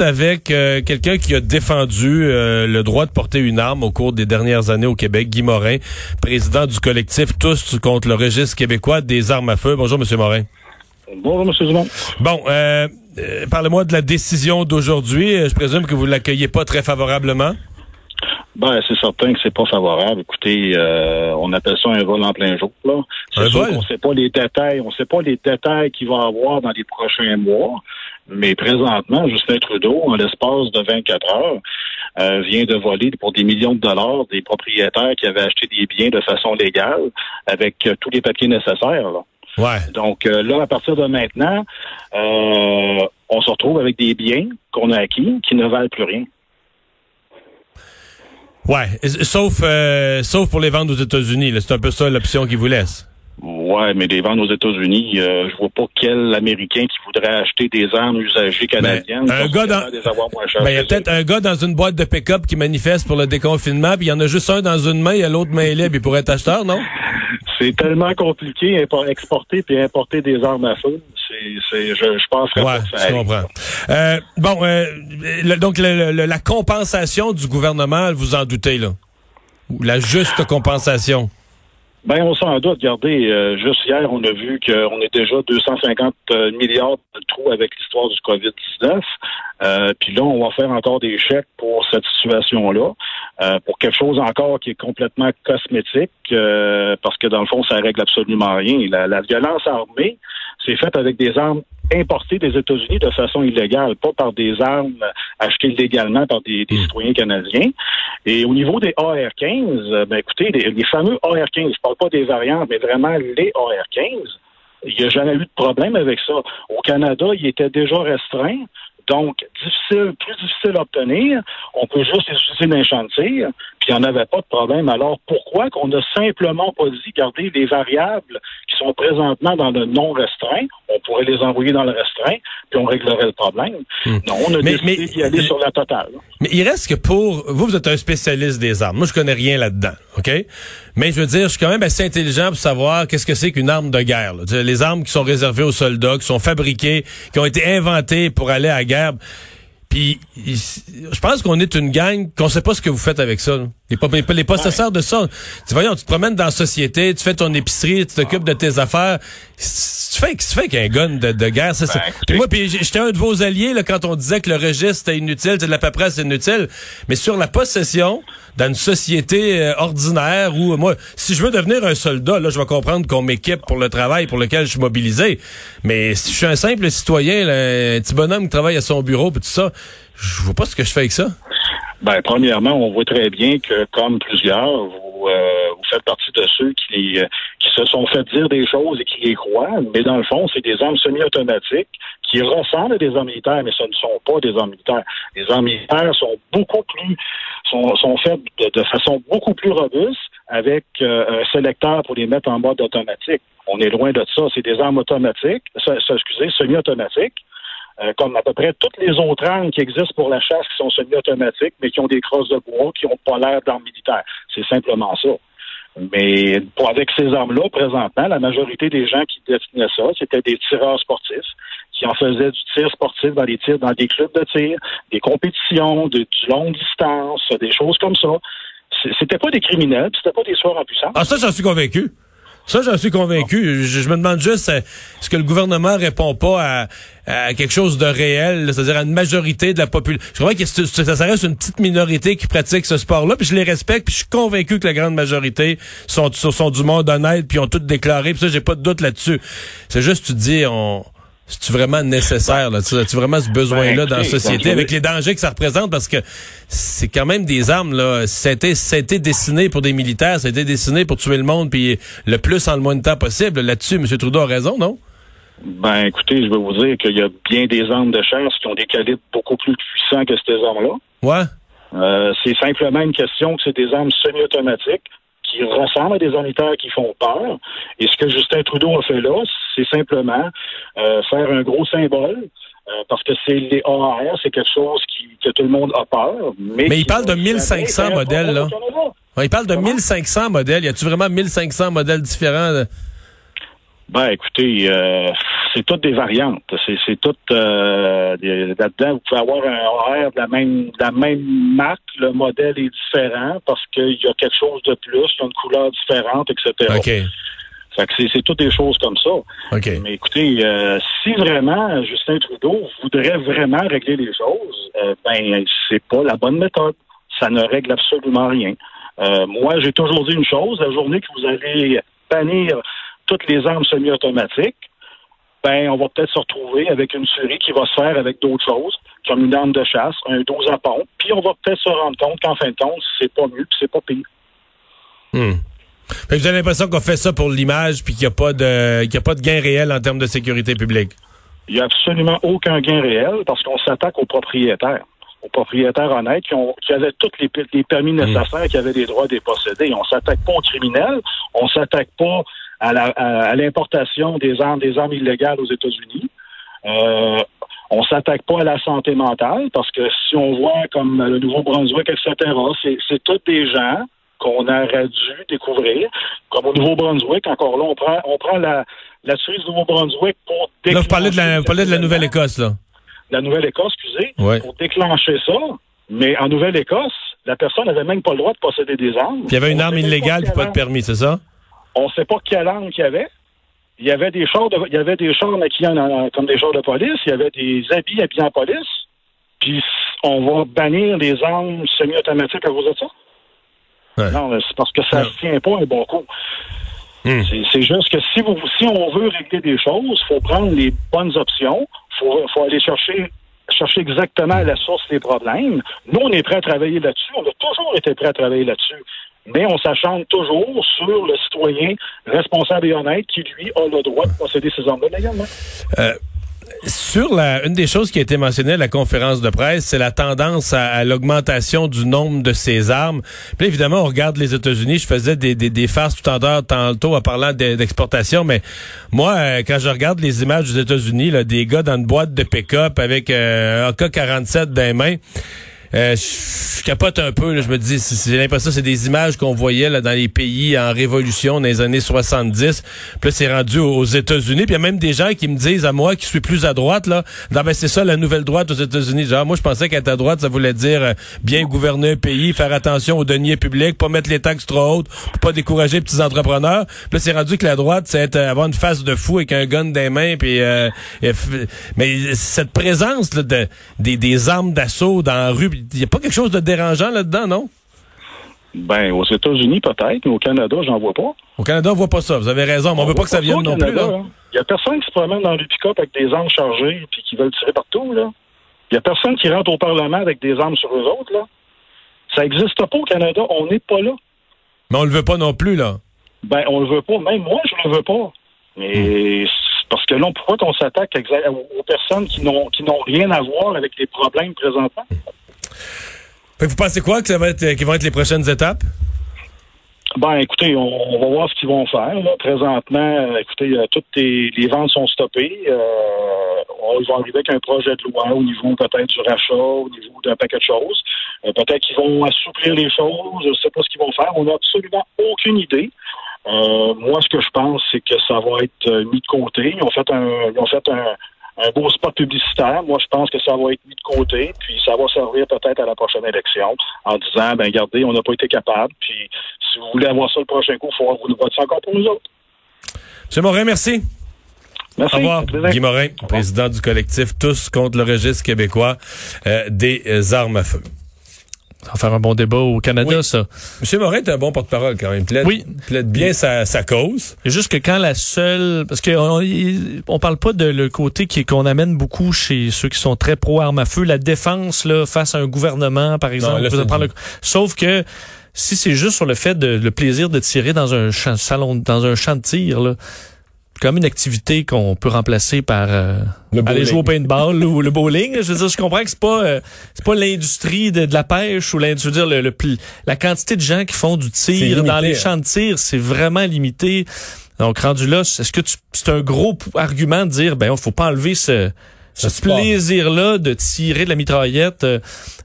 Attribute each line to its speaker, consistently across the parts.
Speaker 1: avec euh, quelqu'un qui a défendu euh, le droit de porter une arme au cours des dernières années au Québec, Guy Morin, président du collectif Tous contre le registre québécois des armes à feu. Bonjour, Monsieur Morin.
Speaker 2: Bonjour, M. Dumont.
Speaker 1: Bon, euh, euh, parlez-moi de la décision d'aujourd'hui. Je présume que vous l'accueillez pas très favorablement.
Speaker 2: Ben, c'est certain que c'est pas favorable. Écoutez, euh, on appelle ça un vol en plein jour. Là. C'est
Speaker 1: Un
Speaker 2: sûr
Speaker 1: vol?
Speaker 2: qu'on sait pas les détails. On sait pas les détails qu'il va avoir dans les prochains mois. Mais présentement, Justin Trudeau, en l'espace de 24 heures, euh, vient de voler pour des millions de dollars des propriétaires qui avaient acheté des biens de façon légale avec euh, tous les papiers nécessaires. Là.
Speaker 1: Ouais.
Speaker 2: Donc euh, là, à partir de maintenant, euh, on se retrouve avec des biens qu'on a acquis qui ne valent plus rien.
Speaker 1: Ouais. Sauf, sauf pour les ventes aux États-Unis. C'est un peu ça l'option qu'ils vous laisse.
Speaker 2: Ouais, mais les ventes aux États-Unis, euh, je vois pas quel Américain qui voudrait acheter des armes usagées canadiennes.
Speaker 1: un gars dans-
Speaker 2: avoir moins
Speaker 1: Ben, il y a peut-être un gars dans une boîte de pick-up qui manifeste pour le déconfinement, puis il y en a juste un dans une main, il y a l'autre main libre, il pourrait être acheteur, non?
Speaker 2: C'est tellement compliqué exporter puis importer des armes à feu. C'est, c'est, je, je
Speaker 1: Ouais,
Speaker 2: pas que ça
Speaker 1: je comprends. Euh, bon, euh, le- donc le- le- la compensation du gouvernement, vous en doutez, là? Ou la juste compensation?
Speaker 2: Ben, on s'en doute. Regardez, euh, juste hier, on a vu qu'on est déjà 250 euh, milliards de trous avec l'histoire du COVID-19. Euh, Puis là, on va faire encore des chèques pour cette situation-là, euh, pour quelque chose encore qui est complètement cosmétique, euh, parce que dans le fond, ça règle absolument rien. La, la violence armée, c'est fait avec des armes importées des États-Unis de façon illégale, pas par des armes achetées légalement par des, des citoyens canadiens. Et au niveau des AR-15, euh, ben écoutez, les, les fameux AR-15, je parle pas des variantes, mais vraiment les AR-15, il n'y a jamais eu de problème avec ça. Au Canada, il était déjà restreint. Donc, difficile, plus difficile à obtenir. On peut juste les utiliser dans les tir, puis il n'y en avait pas de problème. Alors, pourquoi qu'on n'a simplement pas dit, regardez, les variables sont présentement dans le non restreint, on pourrait les envoyer dans le restreint, puis on réglerait le problème. Non, on a
Speaker 1: Mais-
Speaker 2: décidé d'y aller sur la totale.
Speaker 1: Mais il reste que pour vous, vous êtes un spécialiste des armes. Moi, je connais rien là-dedans, ok? Mais je veux dire, je suis quand même assez intelligent pour savoir qu'est-ce que c'est qu'une arme de guerre. là. Les armes qui sont réservées aux soldats, qui sont fabriquées, qui ont été inventées pour aller à la guerre. Puis, je pense qu'on est une gang qu'on sait pas ce que vous faites avec ça. là. Les, po- les possesseurs de ça. Tu voyons, tu te promènes dans la société, tu fais ton épicerie, tu t'occupes de tes affaires. Tu fais, tu fais qu'un gun de, de guerre, c'est ça.
Speaker 2: Ben.
Speaker 1: Puis moi, puis j'étais un de vos alliés là, quand on disait que le registre était inutile, c'est de la paperasse inutile. Mais sur la possession, dans une société euh, ordinaire où moi, si je veux devenir un soldat, là, je vais comprendre qu'on m'équipe pour le travail pour lequel je suis mobilisé. Mais si je suis un simple citoyen, là, un petit bonhomme qui travaille à son bureau, puis tout ça, je vois pas ce que je fais avec ça.
Speaker 2: Ben, premièrement, on voit très bien que, comme plusieurs, vous, euh, vous faites partie de ceux qui, euh, qui se sont fait dire des choses et qui les croient, mais dans le fond, c'est des armes semi-automatiques qui ressemblent à des armes militaires, mais ce ne sont pas des armes militaires. Les armes militaires sont beaucoup plus, sont, sont faites de, de façon beaucoup plus robuste avec euh, un sélecteur pour les mettre en mode automatique. On est loin de ça. C'est des armes automatiques, excusez, semi-automatiques. Euh, comme à peu près toutes les autres armes qui existent pour la chasse qui sont semi-automatiques, mais qui ont des crosses de bois, qui n'ont pas l'air d'armes militaires. C'est simplement ça. Mais avec ces armes-là, présentement, la majorité des gens qui détenaient ça, c'était des tireurs sportifs qui en faisaient du tir sportif dans des tirs, dans des clubs de tir, des compétitions, de, du longue distance, des choses comme ça. C'était pas des criminels, c'était pas des soirs en puissance.
Speaker 1: Ah, ça, j'en suis convaincu. Ça, j'en suis convaincu. Je, je me demande juste, euh, est-ce que le gouvernement répond pas à, à quelque chose de réel, c'est-à-dire à une majorité de la population. Je crois que c'est- ça reste une petite minorité qui pratique ce sport-là, puis je les respecte, puis je suis convaincu que la grande majorité sont, sont, sont du monde honnête, puis ont tout déclaré, puis ça, j'ai pas de doute là-dessus. C'est juste, tu dis, on... C'est-tu vraiment nécessaire, là? Tu as-tu vraiment ce besoin-là
Speaker 2: Ben,
Speaker 1: dans la société avec les dangers que ça représente? Parce que c'est quand même des armes, là. Ça a, été, ça a été dessiné pour des militaires, ça a été dessiné pour tuer le monde, puis le plus en le moins de temps possible. Là-dessus, M. Trudeau a raison, non?
Speaker 2: Ben, écoutez, je vais vous dire qu'il y a bien des armes de chasse qui ont des calibres beaucoup plus puissants que ces armes-là.
Speaker 1: Ouais?
Speaker 2: Euh, c'est simplement une question que c'est des armes semi-automatiques qui ressemblent à des militaires qui font peur. Et ce que Justin Trudeau a fait là, c'est simplement euh, faire un gros symbole. euh, parce que c'est les AR, c'est quelque chose qui, que tout le monde a peur. Mais,
Speaker 1: Mais il parle de
Speaker 2: va
Speaker 1: 1500
Speaker 2: jamais faire un
Speaker 1: modèles, là. il parle de
Speaker 2: Comment?
Speaker 1: 1500 modèles. Y a-tu vraiment 1500 modèles différents?
Speaker 2: Ben, écoutez, euh, c'est toutes des variantes. C'est, toutes euh, là-dedans. Vous pouvez avoir un horaire de la même de la même marque, le modèle est différent parce qu'il y a quelque chose de plus, il y a une couleur différente, etc.
Speaker 1: OK.
Speaker 2: Fait que c'est, toutes des choses comme ça.
Speaker 1: OK.
Speaker 2: Mais écoutez, euh, si vraiment Justin Trudeau voudrait vraiment régler les choses, euh, ben c'est pas la bonne méthode. Ça ne règle absolument rien. Euh, moi, j'ai toujours dit une chose la journée que vous allez bannir toutes les armes semi-automatiques, ben on va peut-être se retrouver avec une série qui va se faire avec d'autres choses, comme une arme de chasse, un 12 à pompe, puis on va peut-être se rendre compte qu'en fin de compte, c'est pas mieux, puis c'est pas pire.
Speaker 1: Hmm. Fait que avez l'impression qu'on fait ça pour l'image puis qu'il n'y a pas de qu'il y a pas de gain réel en termes de sécurité publique.
Speaker 2: Il n'y a absolument aucun gain réel parce qu'on s'attaque aux propriétaires, aux propriétaires honnêtes qui, ont, qui avaient tous les, les permis nécessaires, qui avaient les droits des posséder. On s'attaque pas aux criminels, on s'attaque pas à la- à- à l'importation des armes, des armes illégales aux États-Unis. Euh, on s'attaque pas à la santé mentale parce que si on voit comme le Nouveau-Brunswick, etc., c'est, c'est tous des gens qu'on aurait dû découvrir. Comme au Nouveau-Brunswick, encore là, on prend, on prend la, la cerise du Nouveau-Brunswick pour
Speaker 1: Là, vous parlez de la,
Speaker 2: déclencher
Speaker 1: vous parlez de la Nouvelle-Écosse, là.
Speaker 2: la Nouvelle-Écosse, excusez,
Speaker 1: Ouais.
Speaker 2: pour déclencher ça. Mais en Nouvelle-Écosse, la personne n'avait même pas le droit de posséder des armes.
Speaker 1: Puis il y avait une
Speaker 2: On
Speaker 1: arme illégale puis pas de permis, c'est ça?
Speaker 2: On ne sait pas quelle arme qu'il y avait. Il y avait des chars, de, il y avait des chars maquillés comme des chars de police. Il y avait des habits habillés en police. Puis on va bannir les armes semi-automatiques à cause de ça.
Speaker 1: Ouais.
Speaker 2: Non, mais c'est parce que ça ne
Speaker 1: Ouais.
Speaker 2: tient pas un bon coup.
Speaker 1: Hmm.
Speaker 2: C'est- C'est juste que si, vous, si on veut régler des choses, il faut prendre les bonnes options. Il faut, faut aller chercher chercher exactement la source des problèmes. Nous, on est prêt à travailler là-dessus. On a toujours été prêt à travailler là-dessus. Mais on s'achante toujours sur le citoyen responsable et honnête qui, lui, a le droit de posséder ces armes-là légalement.
Speaker 1: Sur la, une des choses qui a été mentionnée à la conférence de presse, c'est la tendance à, à l'augmentation du nombre de ces armes. Puis évidemment, on regarde les États-Unis. Je faisais des, des, des farces tout en l'heure tantôt en parlant de- d'exportation, mais moi, euh, quand je regarde les images des États-Unis, des gars dans une boîte de pick-up avec euh, un AK-47 dans les mains, euh, je capote un peu. là. je me dis, j'ai l'impression que c'est des images qu'on voyait là, dans les pays en révolution dans les années 70. Puis là, c'est rendu aux États-Unis. Puis il y a même des gens qui me disent à moi, qui suis plus à droite, là, non, ben, c'est ça la nouvelle droite aux États-Unis. Genre, moi, je pensais qu'être à droite, ça voulait dire euh, bien gouverner un pays, faire attention aux deniers publics, pas mettre les taxes trop hautes, pas décourager les petits entrepreneurs. Puis là, c'est rendu que la droite, c'est être, euh, avoir une face de fou avec un gun les mains. Puis, euh, mais cette présence là, de, des, des armes d'assaut dans la rue, il y a pas quelque chose de dérangeant là-dedans, non?
Speaker 2: Ben, aux États-Unis, peut-être, mais au Canada, j'en vois pas.
Speaker 1: Au Canada, on voit pas ça. Vous avez raison, mais on, veut pas que ça vienne
Speaker 2: au
Speaker 1: non plus.
Speaker 2: Canada,
Speaker 1: Là.
Speaker 2: hein. Il y a personne qui se promène dans le pick-up avec des armes chargées puis qui veulent tirer partout, là. Il y a personne qui rentre au Parlement avec des armes sur eux autres, là. Ça n'existe pas au Canada. On n'est pas là.
Speaker 1: Mais on le veut pas non plus, là.
Speaker 2: Ben, on le veut pas. Même moi, je le veux pas. Mais
Speaker 1: Hmm.
Speaker 2: parce que là, pourquoi qu'on s'attaque aux personnes qui n'ont qui n'ont rien à voir avec les problèmes présentement?
Speaker 1: Vous pensez quoi que ça va être, qui vont être les prochaines étapes?
Speaker 2: Ben, écoutez, on, va voir ce qu'ils vont faire. Là. Présentement, euh, écoutez, euh, toutes les, ventes sont stoppées. Euh, ils vont arriver avec un projet de loi au niveau peut-être du rachat, au niveau d'un paquet de choses. Peut-être qu'ils vont assouplir les choses. Je ne sais pas ce qu'ils vont faire. On n'a absolument aucune idée. Moi, ce que je pense, c'est que ça va être mis de côté. Ils ont fait un, ils ont fait un, un beau spot publicitaire. Moi, je pense que ça va être mis de côté, puis ça va servir peut-être à la prochaine élection en disant, ben regardez, on n'a pas été capable, puis si vous voulez avoir ça le prochain coup, il faut vous votiez encore pour nous autres.
Speaker 1: M. Morin, merci.
Speaker 2: Merci.
Speaker 1: Au revoir. Guy Morin, président du collectif Tous contre le registre québécois euh, des armes à feu.
Speaker 3: Ça va faire un bon débat au Canada,
Speaker 1: Oui.
Speaker 3: ça.
Speaker 1: M. Morin est un bon porte-parole quand même. Il plaide,
Speaker 3: Oui.
Speaker 1: plaide bien sa, sa cause.
Speaker 3: Juste que quand la seule, parce qu'on on parle pas de le côté qui qu'on amène beaucoup chez ceux qui sont très pro armes à feu, la défense là face à un gouvernement, par exemple.
Speaker 1: là,
Speaker 3: le- Sauf que si c'est juste sur le fait de le plaisir de tirer dans un champ, salon, dans un champ de tir, là, comme une activité qu'on peut remplacer par euh,
Speaker 1: Le
Speaker 3: aller jouer au paintball ou le bowling. Je veux dire, je comprends que c'est pas euh, c'est pas l'industrie de, de la pêche ou l'industrie, dire le, le la quantité de gens qui font du tir
Speaker 1: limité,
Speaker 3: dans les
Speaker 1: hein.
Speaker 3: champs de tir, c'est vraiment limité. Donc rendu là, est-ce que tu- c'est un gros argument de dire ben faut pas enlever ce
Speaker 1: Ce
Speaker 3: plaisir-là de tirer de la mitraillette euh,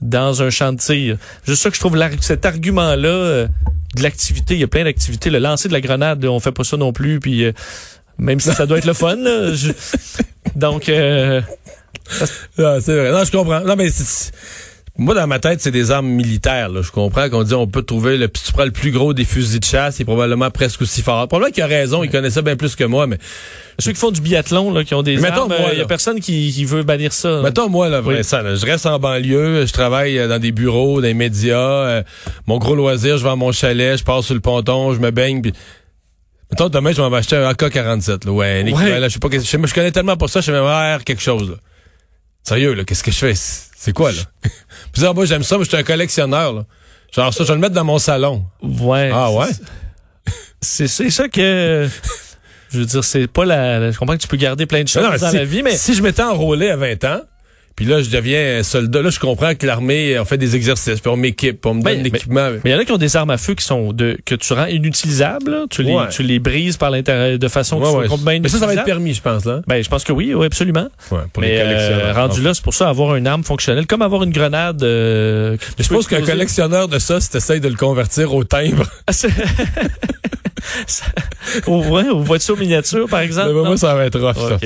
Speaker 3: dans un champ de tir. Juste ça que je trouve cet argument-là euh, de l'activité, il y a plein d'activités. Le lancer de la grenade, on fait pas ça non plus. Puis euh, Même si ça doit être le fun. Là, je- Donc, euh,
Speaker 1: Ah, c'est vrai. Non, je comprends. Non, mais c'est- moi, dans ma tête, c'est des armes militaires. Là. Je comprends qu'on dit on peut trouver le, tu prends le plus gros des fusils de chasse, il est probablement presque aussi fort. Probablement qu'il a raison, il connaît ça bien plus que moi, mais
Speaker 3: ceux qui font du biathlon, là, qui ont des
Speaker 1: Mettons,
Speaker 3: armes, il y a
Speaker 1: là.
Speaker 3: personne qui, qui veut bannir ça.
Speaker 1: Mettons, moi, là,
Speaker 3: Oui.
Speaker 1: Vincent, là, je reste en banlieue, je travaille euh, dans des bureaux, dans les médias. euh, mon gros loisir, je vais à mon chalet, je passe sur le ponton, je me baigne. Puis... Mettons, demain, je vais m'acheter un AK-47. Là, ouais, équivalent, là, je sais pas, je, je connais tellement pas ça, je pas faire quelque chose. Là. Sérieux, là, qu'est-ce que je fais? C'est quoi, là? Puis ça, moi, j'aime ça, mais je suis un collectionneur. Là. Genre ça, je vais le mettre dans mon salon.
Speaker 3: Ouais.
Speaker 1: Ah ouais?
Speaker 3: C'est c'est ça que... Je veux dire, c'est pas la, la- Je comprends que tu peux garder plein de choses
Speaker 1: Non, non,
Speaker 3: dans
Speaker 1: si,
Speaker 3: la vie, mais...
Speaker 1: si je m'étais enrôlé à 20 ans, puis là, je deviens soldat, là, je comprends que l'armée, on fait des exercices, puis on m'équipe, puis on me donne l'équipement.
Speaker 3: Mais il y en a qui ont des armes à feu qui sont de que tu rends inutilisables. là. Tu, les,
Speaker 1: Ouais.
Speaker 3: tu les brises par l'intérieur de façon
Speaker 1: Ouais,
Speaker 3: que
Speaker 1: ouais.
Speaker 3: tu bien
Speaker 1: Mais ça, ça va être permis, je pense, là.
Speaker 3: Ben, je pense que oui, oui, absolument.
Speaker 1: Pour
Speaker 3: Mais
Speaker 1: les collectionneurs.
Speaker 3: euh, rendu là, c'est pour ça avoir une arme fonctionnelle, comme avoir une grenade. euh, tu
Speaker 1: je pense qu'un collectionneur de ça, si t'essayes de le convertir au timbre,
Speaker 3: Ah, aux, ouais, aux voitures miniatures, par exemple.
Speaker 1: moi, ça va être rough, ça.